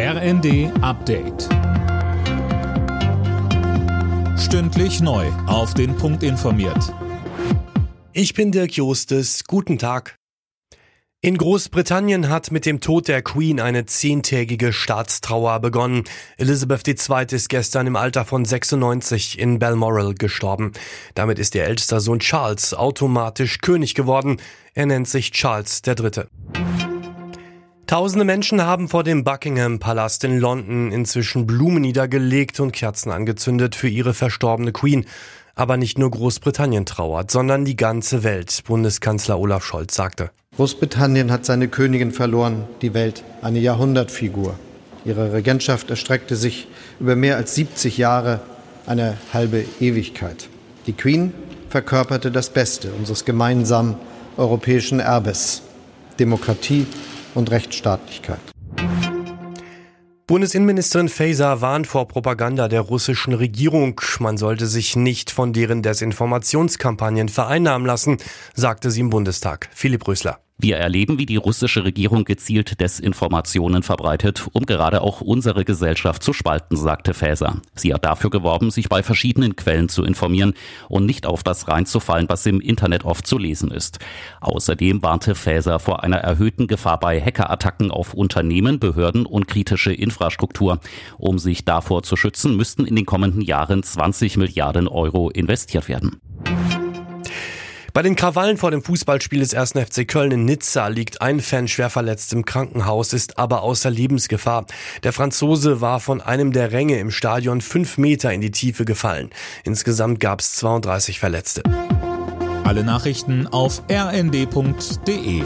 RND Update. Stündlich neu. Auf den Punkt informiert. Ich bin Dirk Jostes. Guten Tag. In Großbritannien hat mit dem Tod der Queen eine zehntägige Staatstrauer begonnen. Elizabeth II. ist gestern im Alter von 96 in Balmoral gestorben. Damit ist ihr ältester Sohn Charles automatisch König geworden. Er nennt sich Charles III. Tausende Menschen haben vor dem Buckingham Palast in London inzwischen Blumen niedergelegt und Kerzen angezündet für ihre verstorbene Queen. Aber nicht nur Großbritannien trauert, sondern die ganze Welt, Bundeskanzler Olaf Scholz sagte. Großbritannien hat seine Königin verloren, die Welt, eine Jahrhundertfigur. Ihre Regentschaft erstreckte sich über mehr als 70 Jahre, eine halbe Ewigkeit. Die Queen verkörperte das Beste unseres gemeinsamen europäischen Erbes. Demokratie, und Rechtsstaatlichkeit. Bundesinnenministerin Faeser warnt vor Propaganda der russischen Regierung. Man sollte sich nicht von deren Desinformationskampagnen vereinnahmen lassen, sagte sie im Bundestag. Philipp Rösler. Wir erleben, wie die russische Regierung gezielt Desinformationen verbreitet, um gerade auch unsere Gesellschaft zu spalten, sagte Faeser. Sie hat dafür geworben, sich bei verschiedenen Quellen zu informieren und nicht auf das reinzufallen, was im Internet oft zu lesen ist. Außerdem warnte Faeser vor einer erhöhten Gefahr bei Hackerattacken auf Unternehmen, Behörden und kritische Infrastruktur. Um sich davor zu schützen, müssten in den kommenden Jahren 20 Milliarden Euro investiert werden. Bei den Krawallen vor dem Fußballspiel des 1. FC Köln in Nizza liegt ein Fan schwer verletzt im Krankenhaus, ist aber außer Lebensgefahr. Der Franzose war von einem der Ränge im Stadion fünf Meter in die Tiefe gefallen. Insgesamt gab es 32 Verletzte. Alle Nachrichten auf rnd.de